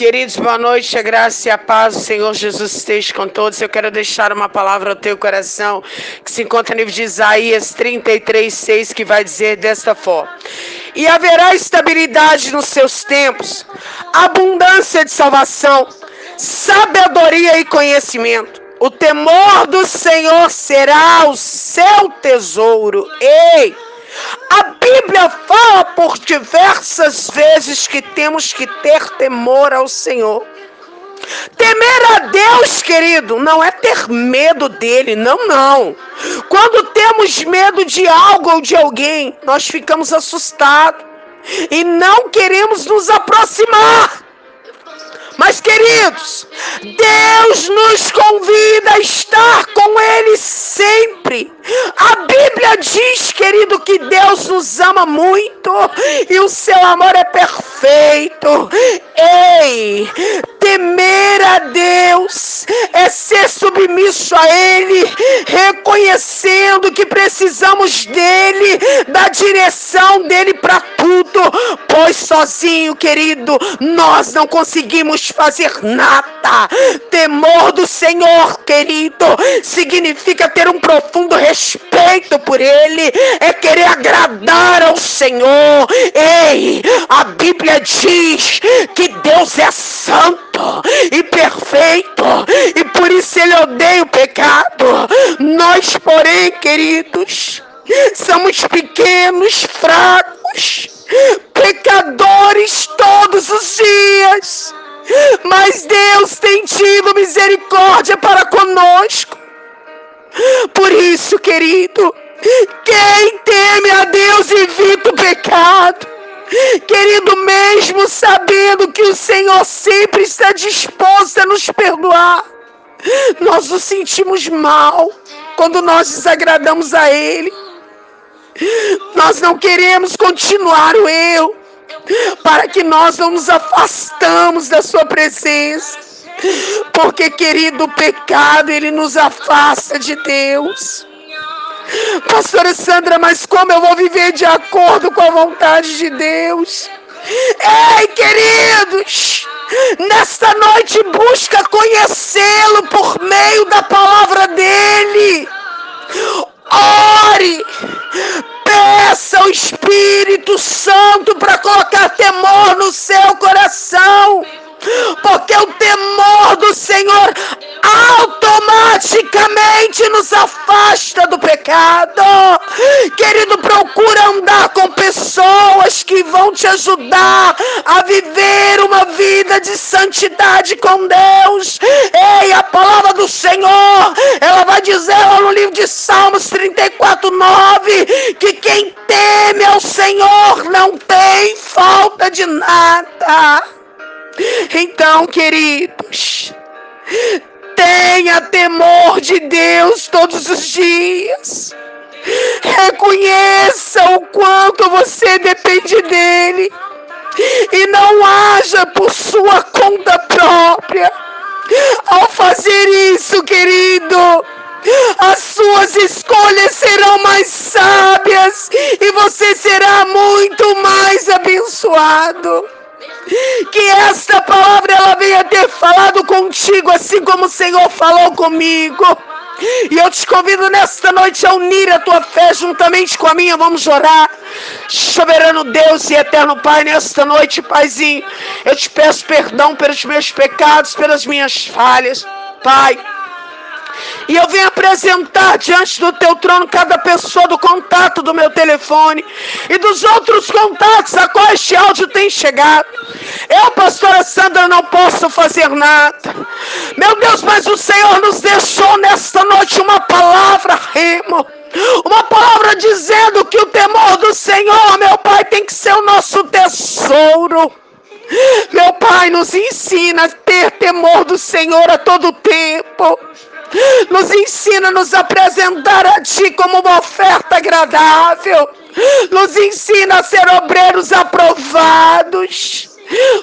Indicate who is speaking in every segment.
Speaker 1: Queridos, boa noite, a graça e a paz do Senhor Jesus esteja com todos. Eu quero deixar uma palavra ao teu coração que se encontra no livro de Isaías 33, 6, que vai dizer desta forma: E haverá estabilidade nos seus tempos, abundância de salvação, sabedoria e conhecimento. O temor do Senhor será o seu tesouro. Ei! A Bíblia fala por diversas vezes que temos que ter temor ao Senhor. Temer a Deus, querido, não é ter medo dele, não, não. Quando temos medo de algo ou de alguém, nós ficamos assustados e não queremos nos aproximar. Mas, queridos, Deus nos convida a estar com Ele sempre. A Bíblia diz, querido, que Deus nos ama muito e o seu amor é perfeito. Ei, temer a Deus é ser submisso a Ele, reconhecendo que precisamos dele, da direção dele para tudo, pois sozinho, querido, nós não conseguimos fazer nada. Temor do Senhor, querido, significa ter um profundo respeito por Ele, é querer agradar ao Senhor. Ei, a Bíblia diz que Deus é santo e perfeito, e por isso Ele odeia o pecado. Nós, porém, queridos, somos pequenos, fracos, pecadores todos os dias. Mas Deus tem tido misericórdia para conosco. Por isso, querido, quem teme a Deus evita o pecado. Querido, mesmo sabendo que o Senhor sempre está disposto a nos perdoar, nós nos sentimos mal quando nós desagradamos a Ele. Nós não queremos continuar o eu para que nós não nos afastamos da sua presença. Porque, querido, o pecado ele nos afasta de Deus. Pastora Sandra, mas como eu vou viver de acordo com a vontade de Deus? Ei, queridos, nesta noite busca conhecê-lo por meio da palavra dele. Ore, Peça o Espírito Santo para colocar temor no seu coração. Porque o temor do Senhor automaticamente nos afasta do pecado. Querido, procura andar com pessoas que vão te ajudar a viver uma vida de santidade com Deus. Ei, a palavra do Senhor, ela vai dizer lá no livro de Salmos 34, 9, que quem teme ao Senhor não tem falta de nada. Então, queridos, tenha temor de Deus todos os dias. Reconheça o quanto você depende dele e não haja por sua conta própria. Ao fazer isso, querido, as suas escolhas serão mais sábias e você será muito mais abençoado. Que esta palavra ela venha ter falado contigo, assim como o Senhor falou comigo. E eu te convido nesta noite a unir a tua fé juntamente com a minha. Vamos orar. Soberano Deus e eterno Pai, nesta noite, Paizinho, eu te peço perdão pelos meus pecados, pelas minhas falhas. Pai, e eu venho apresentar diante do teu trono cada pessoa do contato do meu telefone e dos outros contatos a qual este áudio tem chegado. Eu, pastora Sandra, não posso fazer nada. Meu Deus, mas o Senhor nos deixou nesta noite uma palavra, remo. Uma palavra dizendo que o temor do Senhor, meu Pai, tem que ser o nosso tesouro. Meu Pai, nos ensina a ter temor do Senhor a todo tempo. Nos ensina a nos apresentar a Ti como uma oferta agradável. Nos ensina a ser obreiros aprovados.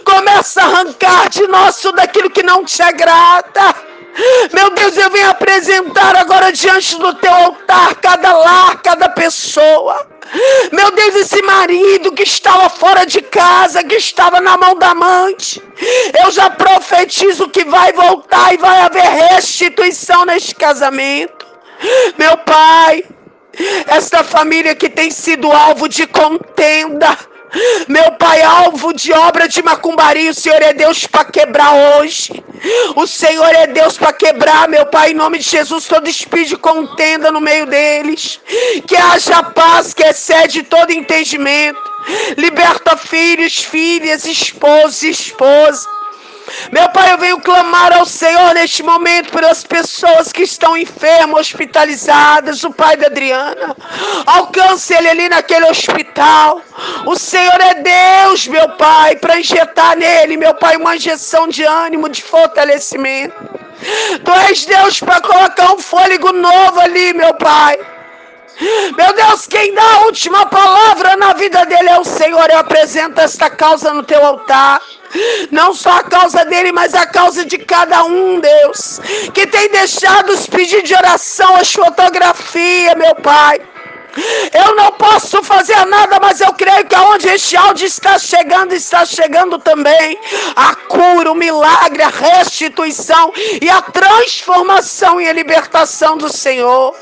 Speaker 1: Começa a arrancar de nós tudo aquilo que não te agrada. Meu Deus, eu venho apresentar agora diante do teu altar cada lar, cada pessoa. Meu Deus, esse marido que estava fora de casa, que estava na mão da amante, eu já profetizo que vai voltar e vai haver restituição neste casamento. Meu pai, esta família que tem sido alvo de contenda, meu Pai, alvo de obra de macumbaria, o Senhor é Deus para quebrar hoje. O Senhor é Deus para quebrar, meu Pai, em nome de Jesus, todo espírito de contenda no meio deles. Que haja paz que excede todo entendimento. Liberta filhos, filhas, esposos esposas. Meu Pai, eu venho clamar ao Senhor neste momento pelas pessoas que estão enfermas, hospitalizadas. O pai da Adriana. Alcance ele ali naquele hospital. O Senhor é Deus, meu Pai, para injetar nele, meu Pai, uma injeção de ânimo, de fortalecimento. Tu és Deus para colocar um fôlego novo ali, meu Pai. Meu Deus, quem dá a última palavra na vida dele é o Senhor. Eu apresento esta causa no teu altar. Não só a causa dele, mas a causa de cada um, Deus. Que tem deixado os pedidos de oração, as fotografias, meu Pai. Eu não posso fazer nada, mas eu creio que aonde este áudio está chegando, está chegando também a cura, o milagre, a restituição e a transformação e a libertação do Senhor.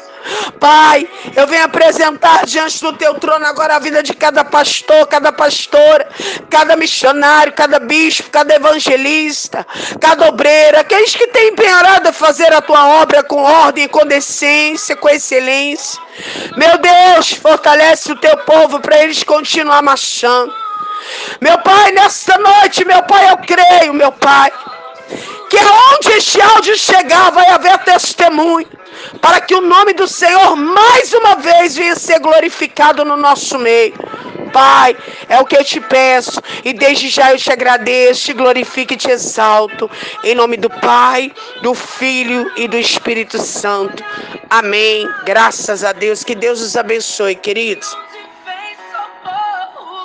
Speaker 1: Pai, eu venho apresentar diante do teu trono agora a vida de cada pastor, cada pastora, cada missionário, cada bispo, cada evangelista, cada obreira, aqueles que têm empenhado a fazer a tua obra com ordem, com decência, com excelência. Meu Deus, fortalece o teu povo para eles continuar marchando. Meu Pai, nesta noite, meu Pai, eu creio, meu Pai, que onde este áudio chegar vai haver testemunho para que o nome do Senhor mais uma vez venha ser glorificado no nosso meio. Pai, é o que eu te peço e desde já eu te agradeço, te glorifico e te exalto. Em nome do Pai, do Filho e do Espírito Santo. Amém. Graças a Deus. Que Deus os abençoe, queridos.